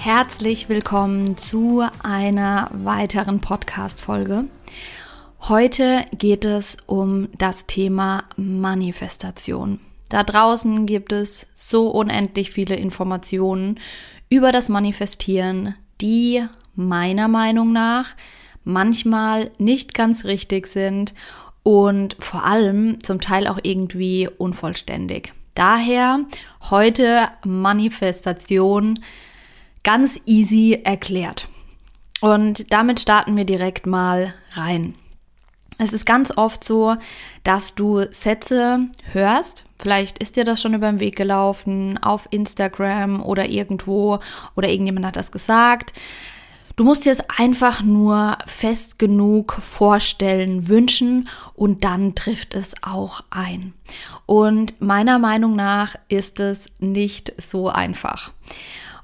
Herzlich willkommen zu einer weiteren Podcast-Folge. Heute geht es um das Thema Manifestation. Da draußen gibt es so unendlich viele Informationen über das Manifestieren, die meiner Meinung nach manchmal nicht ganz richtig sind und vor allem zum Teil auch irgendwie unvollständig. Daher heute Manifestation ganz easy erklärt. Und damit starten wir direkt mal rein. Es ist ganz oft so, dass du Sätze hörst. Vielleicht ist dir das schon über den Weg gelaufen, auf Instagram oder irgendwo oder irgendjemand hat das gesagt. Du musst dir es einfach nur fest genug vorstellen, wünschen und dann trifft es auch ein. Und meiner Meinung nach ist es nicht so einfach.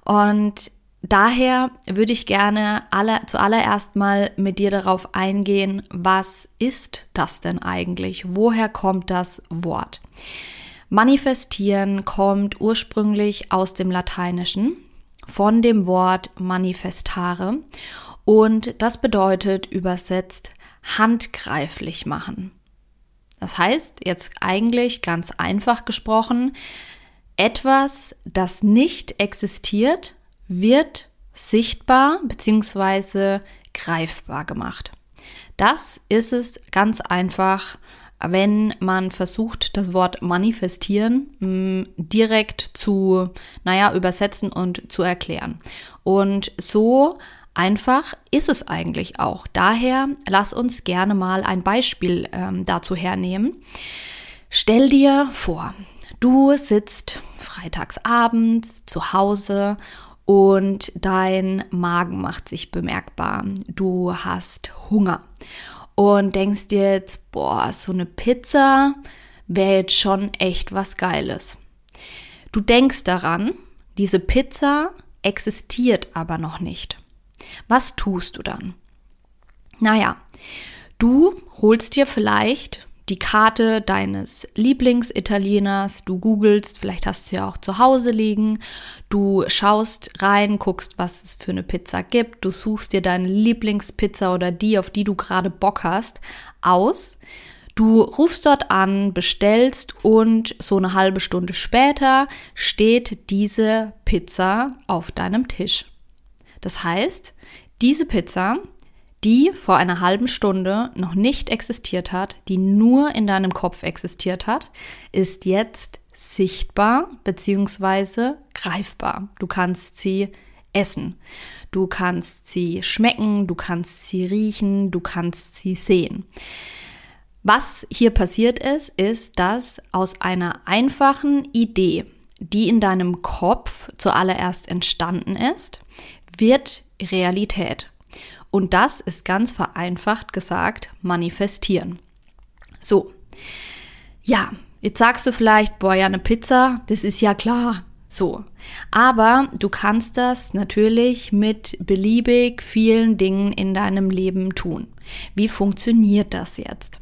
Und Daher würde ich gerne alle, zuallererst mal mit dir darauf eingehen, was ist das denn eigentlich? Woher kommt das Wort? Manifestieren kommt ursprünglich aus dem Lateinischen, von dem Wort manifestare und das bedeutet übersetzt handgreiflich machen. Das heißt, jetzt eigentlich ganz einfach gesprochen, etwas, das nicht existiert, wird sichtbar bzw. greifbar gemacht. Das ist es ganz einfach, wenn man versucht, das Wort manifestieren mm, direkt zu, naja, übersetzen und zu erklären. Und so einfach ist es eigentlich auch. Daher lass uns gerne mal ein Beispiel ähm, dazu hernehmen. Stell dir vor, du sitzt freitagsabends zu Hause und dein Magen macht sich bemerkbar. Du hast Hunger und denkst dir jetzt, boah, so eine Pizza wäre jetzt schon echt was Geiles. Du denkst daran, diese Pizza existiert aber noch nicht. Was tust du dann? Naja, du holst dir vielleicht die Karte deines Lieblingsitalieners, du googelst, vielleicht hast du ja auch zu Hause liegen, du schaust rein, guckst, was es für eine Pizza gibt, du suchst dir deine Lieblingspizza oder die, auf die du gerade Bock hast, aus. Du rufst dort an, bestellst und so eine halbe Stunde später steht diese Pizza auf deinem Tisch. Das heißt, diese Pizza die vor einer halben Stunde noch nicht existiert hat, die nur in deinem Kopf existiert hat, ist jetzt sichtbar bzw. greifbar. Du kannst sie essen. Du kannst sie schmecken, du kannst sie riechen, du kannst sie sehen. Was hier passiert ist, ist, dass aus einer einfachen Idee, die in deinem Kopf zuallererst entstanden ist, wird Realität. Und das ist ganz vereinfacht gesagt manifestieren. So. Ja, jetzt sagst du vielleicht, boah, ja, eine Pizza, das ist ja klar. So. Aber du kannst das natürlich mit beliebig vielen Dingen in deinem Leben tun. Wie funktioniert das jetzt?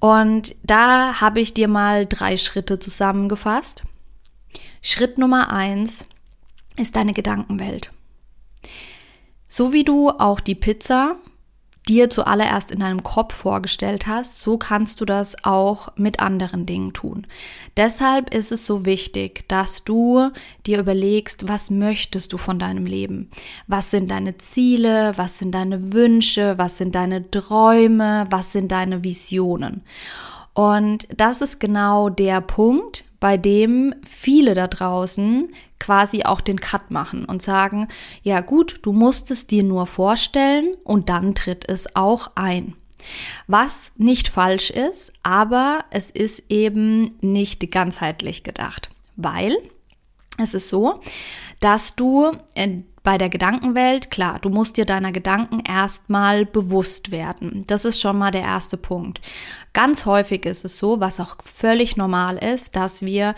Und da habe ich dir mal drei Schritte zusammengefasst. Schritt Nummer eins ist deine Gedankenwelt. So wie du auch die Pizza dir zuallererst in deinem Kopf vorgestellt hast, so kannst du das auch mit anderen Dingen tun. Deshalb ist es so wichtig, dass du dir überlegst, was möchtest du von deinem Leben? Was sind deine Ziele? Was sind deine Wünsche? Was sind deine Träume? Was sind deine Visionen? Und das ist genau der Punkt, bei dem viele da draußen quasi auch den Cut machen und sagen, ja gut, du musst es dir nur vorstellen und dann tritt es auch ein. Was nicht falsch ist, aber es ist eben nicht ganzheitlich gedacht, weil es ist so, dass du bei der Gedankenwelt, klar, du musst dir deiner Gedanken erstmal bewusst werden. Das ist schon mal der erste Punkt. Ganz häufig ist es so, was auch völlig normal ist, dass wir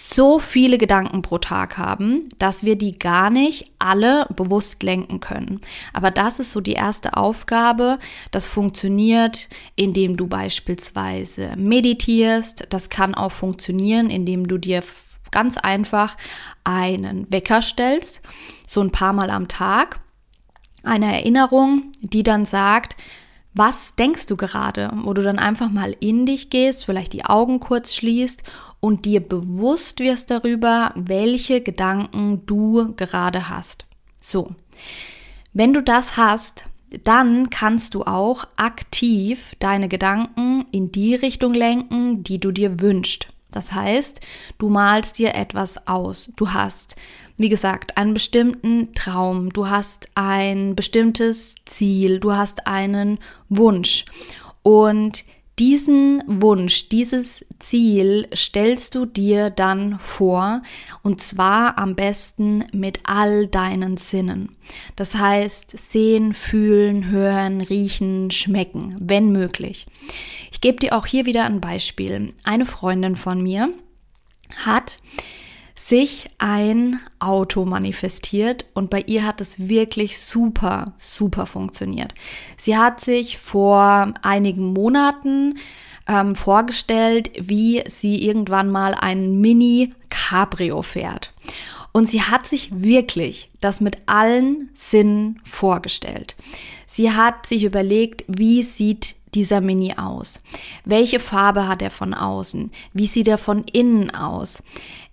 so viele Gedanken pro Tag haben, dass wir die gar nicht alle bewusst lenken können. Aber das ist so die erste Aufgabe. Das funktioniert, indem du beispielsweise meditierst. Das kann auch funktionieren, indem du dir ganz einfach einen Wecker stellst, so ein paar Mal am Tag. Eine Erinnerung, die dann sagt, was denkst du gerade? Wo du dann einfach mal in dich gehst, vielleicht die Augen kurz schließt und dir bewusst wirst darüber, welche Gedanken du gerade hast. So. Wenn du das hast, dann kannst du auch aktiv deine Gedanken in die Richtung lenken, die du dir wünschst. Das heißt, du malst dir etwas aus. Du hast, wie gesagt, einen bestimmten Traum, du hast ein bestimmtes Ziel, du hast einen Wunsch. Und diesen Wunsch, dieses Ziel stellst du dir dann vor und zwar am besten mit all deinen Sinnen. Das heißt sehen, fühlen, hören, riechen, schmecken, wenn möglich. Ich gebe dir auch hier wieder ein Beispiel. Eine Freundin von mir hat sich ein Auto manifestiert und bei ihr hat es wirklich super, super funktioniert. Sie hat sich vor einigen Monaten ähm, vorgestellt, wie sie irgendwann mal ein Mini Cabrio fährt. Und sie hat sich wirklich das mit allen Sinnen vorgestellt. Sie hat sich überlegt, wie sieht dieser Mini aus? Welche Farbe hat er von außen? Wie sieht er von innen aus?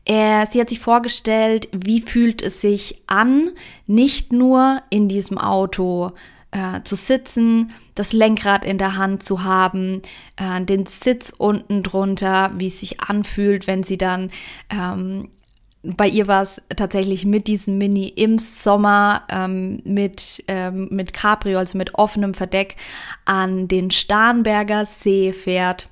Er, sie hat sich vorgestellt, wie fühlt es sich an, nicht nur in diesem Auto äh, zu sitzen, das Lenkrad in der Hand zu haben, äh, den Sitz unten drunter, wie es sich anfühlt, wenn sie dann ähm, bei ihr war es tatsächlich mit diesem Mini im Sommer ähm, mit, ähm, mit Cabrio, also mit offenem Verdeck, an den Starnberger See fährt.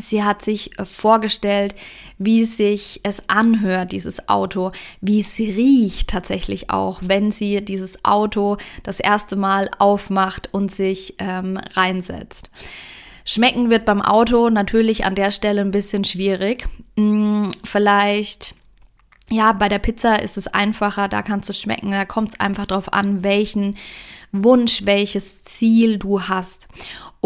Sie hat sich äh, vorgestellt, wie sich es anhört, dieses Auto, wie es riecht tatsächlich auch, wenn sie dieses Auto das erste Mal aufmacht und sich ähm, reinsetzt. Schmecken wird beim Auto natürlich an der Stelle ein bisschen schwierig. Hm, vielleicht ja, bei der Pizza ist es einfacher, da kannst du schmecken, da kommt es einfach darauf an, welchen Wunsch, welches Ziel du hast.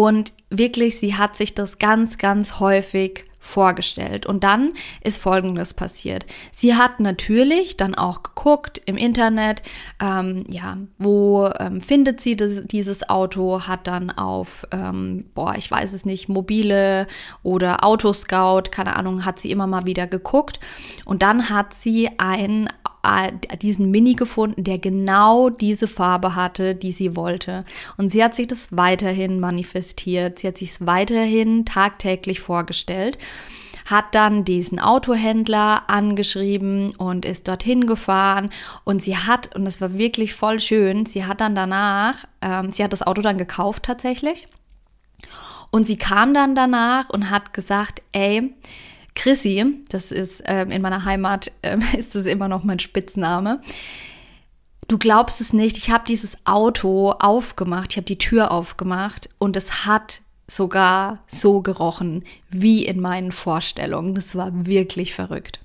Und wirklich, sie hat sich das ganz, ganz häufig vorgestellt. Und dann ist Folgendes passiert. Sie hat natürlich dann auch geguckt im Internet, ähm, ja, wo ähm, findet sie das, dieses Auto, hat dann auf, ähm, boah, ich weiß es nicht, mobile oder Autoscout, keine Ahnung, hat sie immer mal wieder geguckt. Und dann hat sie ein diesen Mini gefunden, der genau diese Farbe hatte, die sie wollte. Und sie hat sich das weiterhin manifestiert. Sie hat sich es weiterhin tagtäglich vorgestellt hat dann diesen Autohändler angeschrieben und ist dorthin gefahren und sie hat, und das war wirklich voll schön, sie hat dann danach, ähm, sie hat das Auto dann gekauft tatsächlich und sie kam dann danach und hat gesagt, ey, Chrissy, das ist äh, in meiner Heimat, äh, ist das immer noch mein Spitzname. Du glaubst es nicht, ich habe dieses Auto aufgemacht, ich habe die Tür aufgemacht und es hat sogar so gerochen wie in meinen Vorstellungen. Das war wirklich verrückt.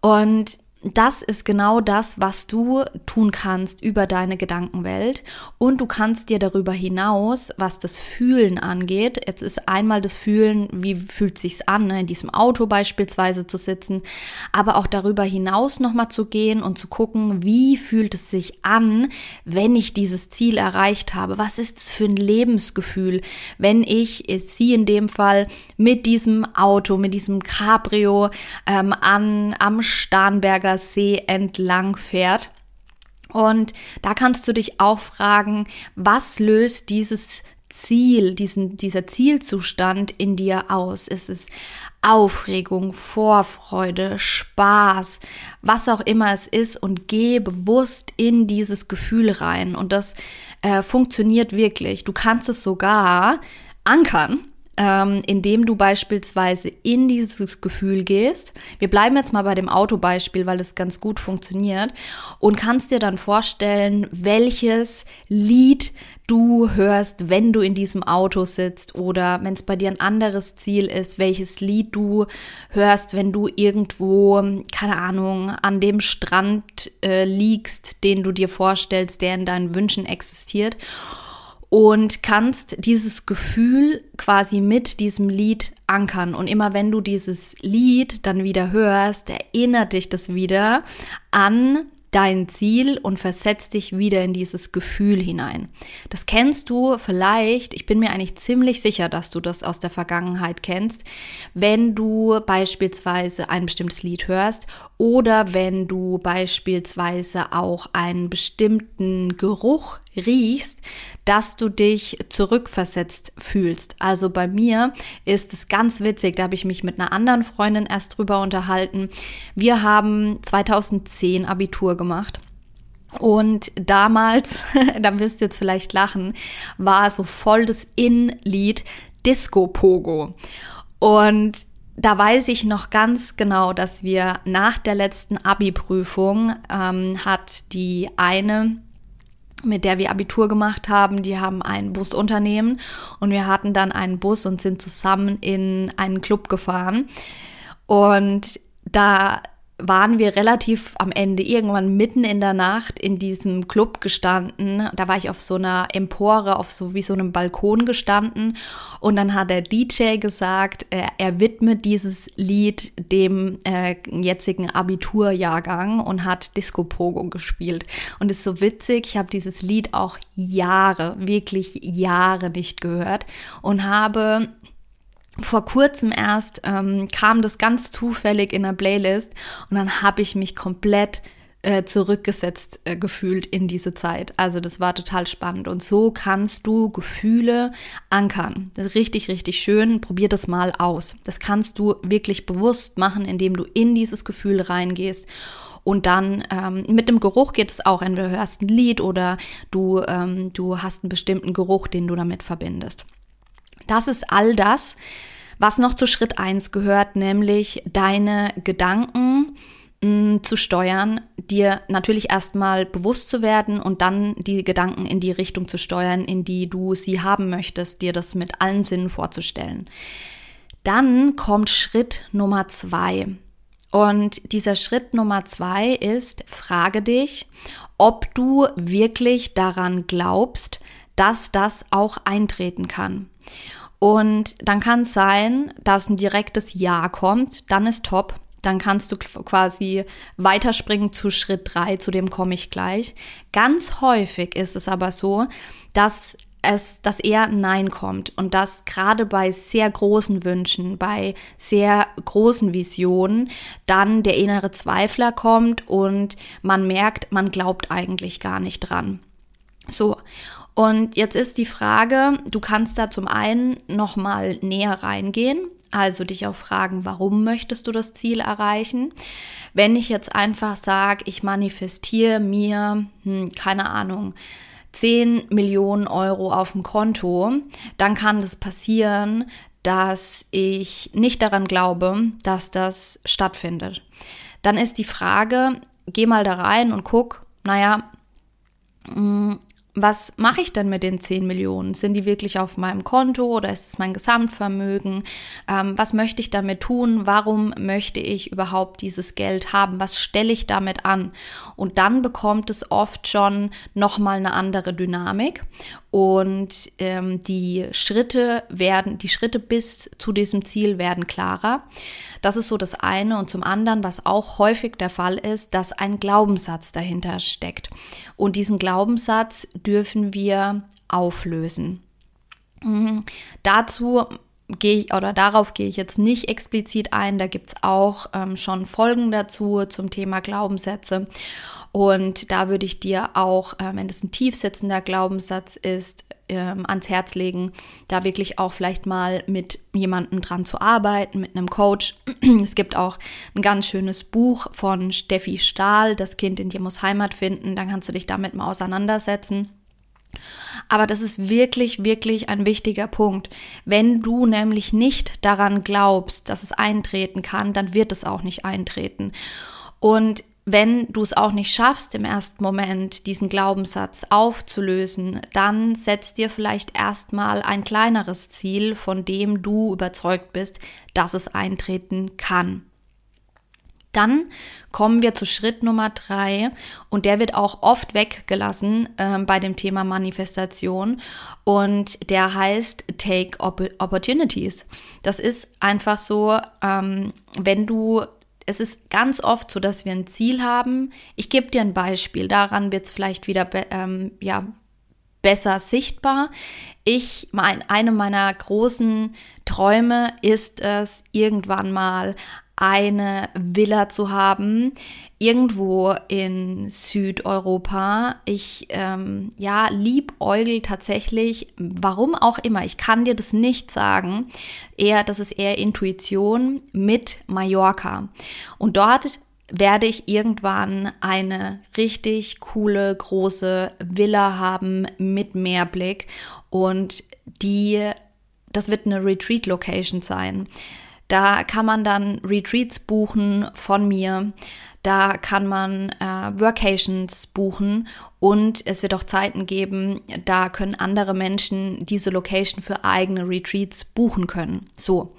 Und das ist genau das, was du tun kannst über deine Gedankenwelt. Und du kannst dir darüber hinaus, was das Fühlen angeht, jetzt ist einmal das Fühlen, wie fühlt sich's an, ne, in diesem Auto beispielsweise zu sitzen, aber auch darüber hinaus nochmal zu gehen und zu gucken, wie fühlt es sich an, wenn ich dieses Ziel erreicht habe? Was ist es für ein Lebensgefühl, wenn ich sie in dem Fall mit diesem Auto, mit diesem Cabrio ähm, an, am Starnberger Starnberger See entlang fährt. Und da kannst du dich auch fragen, was löst dieses Ziel, diesen, dieser Zielzustand in dir aus? Ist es Aufregung, Vorfreude, Spaß, was auch immer es ist und geh bewusst in dieses Gefühl rein. Und das äh, funktioniert wirklich. Du kannst es sogar ankern ähm, indem du beispielsweise in dieses Gefühl gehst. Wir bleiben jetzt mal bei dem Autobeispiel, weil es ganz gut funktioniert und kannst dir dann vorstellen, welches Lied du hörst, wenn du in diesem Auto sitzt oder wenn es bei dir ein anderes Ziel ist, welches Lied du hörst, wenn du irgendwo, keine Ahnung, an dem Strand äh, liegst, den du dir vorstellst, der in deinen Wünschen existiert und kannst dieses Gefühl quasi mit diesem Lied ankern. Und immer wenn du dieses Lied dann wieder hörst, erinnert dich das wieder an dein Ziel und versetzt dich wieder in dieses Gefühl hinein. Das kennst du vielleicht, ich bin mir eigentlich ziemlich sicher, dass du das aus der Vergangenheit kennst, wenn du beispielsweise ein bestimmtes Lied hörst oder wenn du beispielsweise auch einen bestimmten Geruch riechst, dass du dich zurückversetzt fühlst. Also bei mir ist es ganz witzig, da habe ich mich mit einer anderen Freundin erst drüber unterhalten. Wir haben 2010 Abitur gemacht. Und damals, da wirst du jetzt vielleicht lachen, war so voll das In-Lied Disco Pogo. Und da weiß ich noch ganz genau, dass wir nach der letzten Abi-Prüfung ähm, hat die eine mit der wir Abitur gemacht haben, die haben ein Busunternehmen und wir hatten dann einen Bus und sind zusammen in einen Club gefahren. Und da waren wir relativ am Ende irgendwann mitten in der Nacht in diesem Club gestanden. Da war ich auf so einer Empore, auf so wie so einem Balkon gestanden. Und dann hat der DJ gesagt, er, er widmet dieses Lied dem äh, jetzigen Abiturjahrgang und hat Disco Pogo gespielt. Und ist so witzig, ich habe dieses Lied auch Jahre, wirklich Jahre nicht gehört und habe vor kurzem erst ähm, kam das ganz zufällig in der Playlist und dann habe ich mich komplett äh, zurückgesetzt äh, gefühlt in diese Zeit. Also das war total spannend und so kannst du Gefühle ankern. Das ist richtig, richtig schön. Probier das mal aus. Das kannst du wirklich bewusst machen, indem du in dieses Gefühl reingehst und dann ähm, mit dem Geruch geht es auch. Entweder du hörst ein Lied oder du, ähm, du hast einen bestimmten Geruch, den du damit verbindest. Das ist all das, was noch zu Schritt eins gehört, nämlich deine Gedanken mh, mm, zu steuern, dir natürlich erstmal bewusst zu werden und dann die Gedanken in die Richtung zu steuern, in die du sie haben möchtest, dir das mit allen Sinnen vorzustellen. Dann kommt Schritt Nummer zwei. Und dieser Schritt Nummer zwei ist, frage dich, ob du wirklich daran glaubst, dass das auch eintreten kann. Und dann kann es sein, dass ein direktes Ja kommt, dann ist top. Dann kannst du quasi weiterspringen zu Schritt drei, zu dem komme ich gleich. Ganz häufig ist es aber so, dass es, dass eher Nein kommt und dass gerade bei sehr großen Wünschen, bei sehr großen Visionen dann der innere Zweifler kommt und man merkt, man glaubt eigentlich gar nicht dran. So. Und jetzt ist die Frage, du kannst da zum einen nochmal näher reingehen, also dich auch fragen, warum möchtest du das Ziel erreichen? Wenn ich jetzt einfach sage, ich manifestiere mir, hm, keine Ahnung, 10 Millionen Euro auf dem Konto, dann kann das passieren, dass ich nicht daran glaube, dass das stattfindet. Dann ist die Frage, geh mal da rein und guck, naja, hm, was mache ich denn mit den 10 Millionen? Sind die wirklich auf meinem Konto oder ist es mein Gesamtvermögen? Ähm, was möchte ich damit tun? Warum möchte ich überhaupt dieses Geld haben? Was stelle ich damit an? Und dann bekommt es oft schon nochmal eine andere Dynamik und ähm, die Schritte werden, die Schritte bis zu diesem Ziel werden klarer. Das ist so das eine. Und zum anderen, was auch häufig der Fall ist, dass ein Glaubenssatz dahinter steckt. Und diesen Glaubenssatz dürfen wir auflösen. Mhm. Dazu gehe ich oder darauf gehe ich jetzt nicht explizit ein. Da gibt es auch ähm, schon Folgen dazu zum Thema Glaubenssätze. Und da würde ich dir auch, äh, wenn es ein tiefsitzender Glaubenssatz ist, ähm, ans Herz legen, da wirklich auch vielleicht mal mit jemandem dran zu arbeiten, mit einem Coach. Es gibt auch ein ganz schönes Buch von Steffi Stahl, Das Kind in dir muss Heimat finden. Dann kannst du dich damit mal auseinandersetzen. Aber das ist wirklich, wirklich ein wichtiger Punkt. Wenn du nämlich nicht daran glaubst, dass es eintreten kann, dann wird es auch nicht eintreten. Und wenn du es auch nicht schaffst, im ersten Moment diesen Glaubenssatz aufzulösen, dann setzt dir vielleicht erstmal ein kleineres Ziel, von dem du überzeugt bist, dass es eintreten kann. Dann kommen wir zu Schritt Nummer drei und der wird auch oft weggelassen äh, bei dem Thema Manifestation und der heißt Take Opportunities. Das ist einfach so, ähm, wenn du es ist ganz oft so, dass wir ein Ziel haben. Ich gebe dir ein Beispiel, daran wird es vielleicht wieder ähm, ja, besser sichtbar. Ich, mein, eine meiner großen Träume ist es, irgendwann mal eine Villa zu haben, irgendwo in Südeuropa. Ich, ähm, ja, liebäugel tatsächlich, warum auch immer, ich kann dir das nicht sagen. Eher, das ist eher Intuition mit Mallorca. Und dort werde ich irgendwann eine richtig coole große Villa haben mit Meerblick und die das wird eine Retreat Location sein. Da kann man dann Retreats buchen von mir. Da kann man äh, Workations buchen und es wird auch Zeiten geben, da können andere Menschen diese Location für eigene Retreats buchen können. So.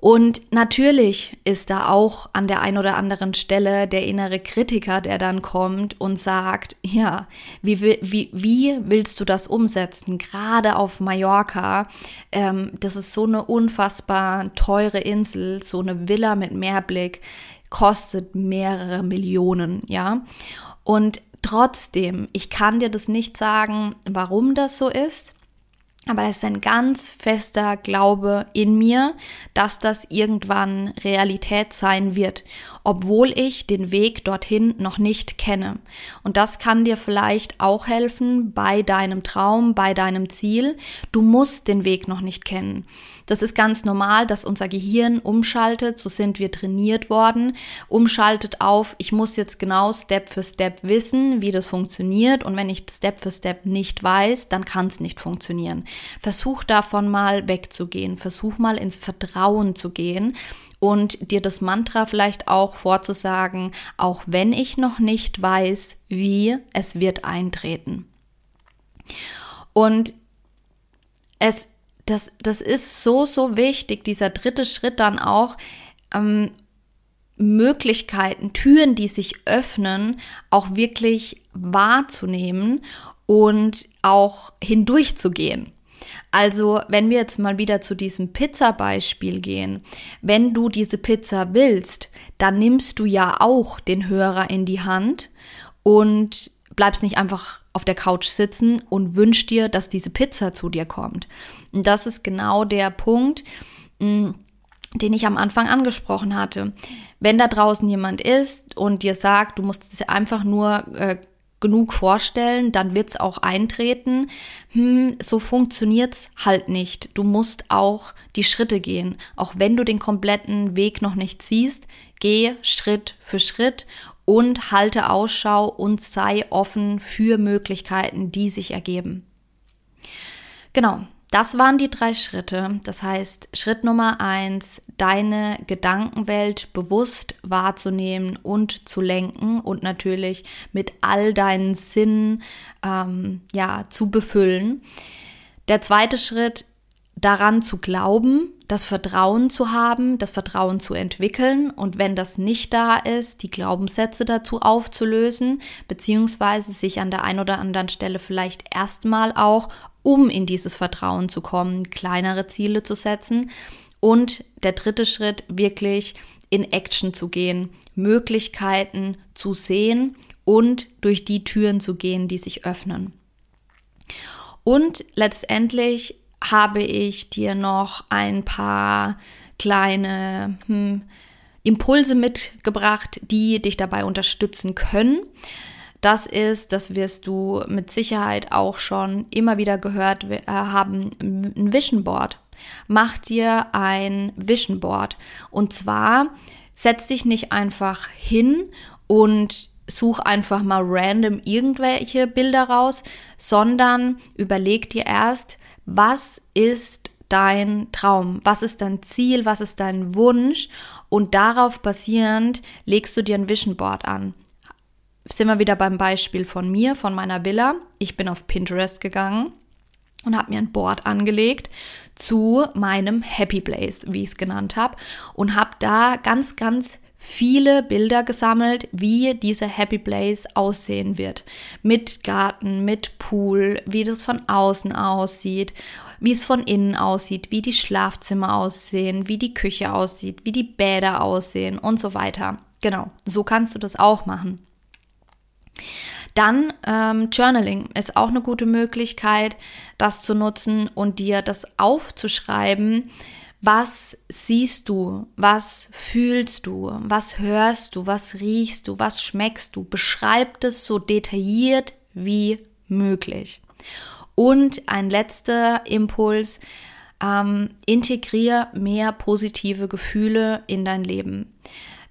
Und natürlich ist da auch an der ein oder anderen Stelle der innere Kritiker, der dann kommt und sagt, ja, wie, wie, wie willst du das umsetzen? Gerade auf Mallorca, ähm, das ist so eine unfassbar teure Insel, so eine Villa mit Meerblick, kostet mehrere Millionen, ja. Und trotzdem, ich kann dir das nicht sagen, warum das so ist. Aber es ist ein ganz fester Glaube in mir, dass das irgendwann Realität sein wird, obwohl ich den Weg dorthin noch nicht kenne. Und das kann dir vielleicht auch helfen bei deinem Traum, bei deinem Ziel. Du musst den Weg noch nicht kennen. Das ist ganz normal, dass unser Gehirn umschaltet, so sind wir trainiert worden, umschaltet auf, ich muss jetzt genau Step für Step wissen, wie das funktioniert und wenn ich Step für Step nicht weiß, dann kann es nicht funktionieren. Versuch davon mal wegzugehen, versuch mal ins Vertrauen zu gehen und dir das Mantra vielleicht auch vorzusagen, auch wenn ich noch nicht weiß, wie, es wird eintreten. Und es das, das ist so, so wichtig, dieser dritte Schritt dann auch, ähm, Möglichkeiten, Türen, die sich öffnen, auch wirklich wahrzunehmen und auch hindurchzugehen. Also, wenn wir jetzt mal wieder zu diesem Pizza-Beispiel gehen, wenn du diese Pizza willst, dann nimmst du ja auch den Hörer in die Hand und bleibst nicht einfach auf der Couch sitzen und wünschst dir, dass diese Pizza zu dir kommt. Und das ist genau der Punkt, mm, den ich am Anfang angesprochen hatte. Wenn da draußen jemand ist und dir sagt, du musst es einfach nur äh, genug vorstellen, dann wird es auch eintreten. Hm, so funktioniert's halt nicht. Du musst auch die Schritte gehen. Auch wenn du den kompletten Weg noch nicht siehst, geh Schritt für Schritt und halte Ausschau und sei offen für Möglichkeiten, die sich ergeben. Genau, das waren die drei Schritte. Das heißt, Schritt Nummer eins, deine Gedankenwelt bewusst wahrzunehmen und zu lenken und natürlich mit all deinen Sinnen ähm, ja zu befüllen. Der zweite Schritt, daran zu glauben, das Vertrauen zu haben, das Vertrauen zu entwickeln und wenn das nicht da ist, die Glaubenssätze dazu aufzulösen, beziehungsweise sich an der einen oder anderen Stelle vielleicht erstmal auch, um in dieses Vertrauen zu kommen, kleinere Ziele zu setzen. Und der dritte Schritt, wirklich in Action zu gehen, Möglichkeiten zu sehen und durch die Türen zu gehen, die sich öffnen. Und letztendlich habe ich dir noch ein paar kleine hm, Impulse mitgebracht, die dich dabei unterstützen können. Das ist, das wirst du mit Sicherheit auch schon immer wieder gehört äh, haben, ein Vision Board. Mach dir ein Vision Board. Und zwar setz dich nicht einfach hin und such einfach mal random irgendwelche Bilder raus, sondern überleg dir erst, was ist dein Traum? Was ist dein Ziel? Was ist dein Wunsch? Und darauf basierend legst du dir ein Vision Board an. Sind wir wieder beim Beispiel von mir, von meiner Villa. Ich bin auf Pinterest gegangen und habe mir ein Board angelegt zu meinem Happy Place, wie ich es genannt habe, und habe da ganz, ganz viele Bilder gesammelt, wie dieser Happy Place aussehen wird. Mit Garten, mit Pool, wie das von außen aussieht, wie es von innen aussieht, wie die Schlafzimmer aussehen, wie die Küche aussieht, wie die Bäder aussehen und so weiter. Genau, so kannst du das auch machen. Dann ähm, Journaling ist auch eine gute Möglichkeit, das zu nutzen und dir das aufzuschreiben, was siehst du? Was fühlst du? Was hörst du? Was riechst du? Was schmeckst du? Beschreib es so detailliert wie möglich. Und ein letzter Impuls, ähm, integrier mehr positive Gefühle in dein Leben.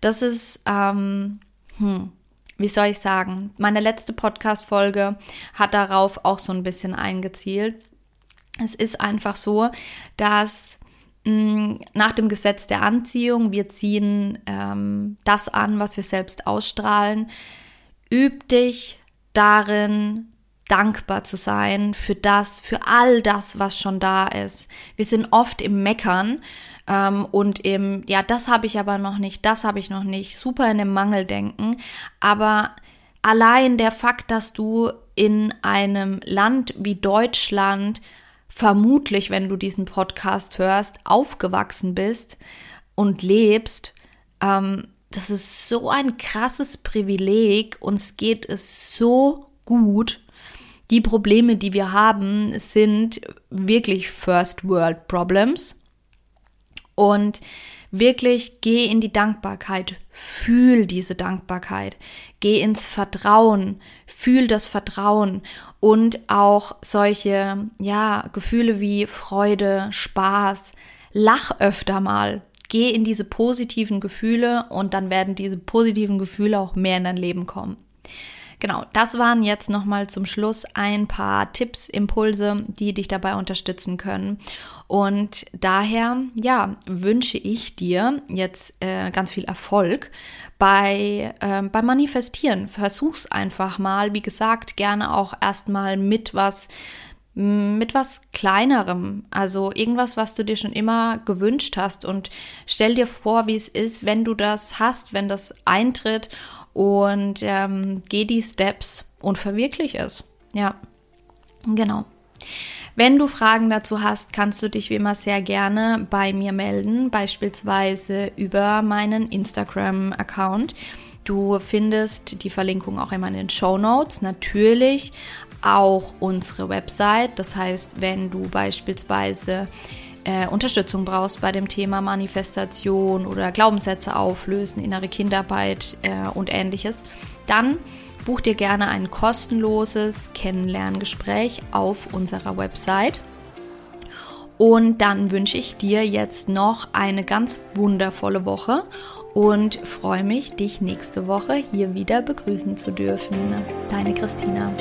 Das ist, ähm, hm, wie soll ich sagen, meine letzte Podcast-Folge hat darauf auch so ein bisschen eingezielt. Es ist einfach so, dass Mm, nach dem Gesetz der Anziehung, wir ziehen ähm, das an, was wir selbst ausstrahlen. Üb dich darin, dankbar zu sein für das, für all das, was schon da ist. Wir sind oft im Meckern ähm, und im, ja, das habe ich aber noch nicht, das habe ich noch nicht, super in dem Mangeldenken. Aber allein der Fakt, dass du in einem Land wie Deutschland vermutlich, wenn du diesen Podcast hörst, aufgewachsen bist und lebst, ähm, das ist so ein krasses Privileg. Uns geht es so gut. Die Probleme, die wir haben, sind wirklich First World Problems. Und wirklich geh in die Dankbarkeit, fühl diese Dankbarkeit, geh ins Vertrauen, fühl das Vertrauen. Und auch solche, ja, Gefühle wie Freude, Spaß, lach öfter mal, geh in diese positiven Gefühle und dann werden diese positiven Gefühle auch mehr in dein Leben kommen. Genau, das waren jetzt nochmal zum Schluss ein paar Tipps, Impulse, die dich dabei unterstützen können. Und daher, ja, wünsche ich dir jetzt äh, ganz viel Erfolg bei, äh, beim Manifestieren. Versuch's einfach mal. Wie gesagt, gerne auch erstmal mit was mit was kleinerem, also irgendwas, was du dir schon immer gewünscht hast und stell dir vor, wie es ist, wenn du das hast, wenn das eintritt und ähm, geh die Steps und verwirklich es. Ja, genau. Wenn du Fragen dazu hast, kannst du dich wie immer sehr gerne bei mir melden, beispielsweise über meinen Instagram-Account. Du findest die Verlinkung auch immer in den Show Notes. Natürlich auch unsere Website. Das heißt, wenn du beispielsweise äh, Unterstützung brauchst bei dem Thema Manifestation oder Glaubenssätze auflösen, innere Kinderarbeit äh, und ähnliches, dann buch dir gerne ein kostenloses Kennenlerngespräch auf unserer Website. Und dann wünsche ich dir jetzt noch eine ganz wundervolle Woche und freue mich, dich nächste Woche hier wieder begrüßen zu dürfen. Deine Christina.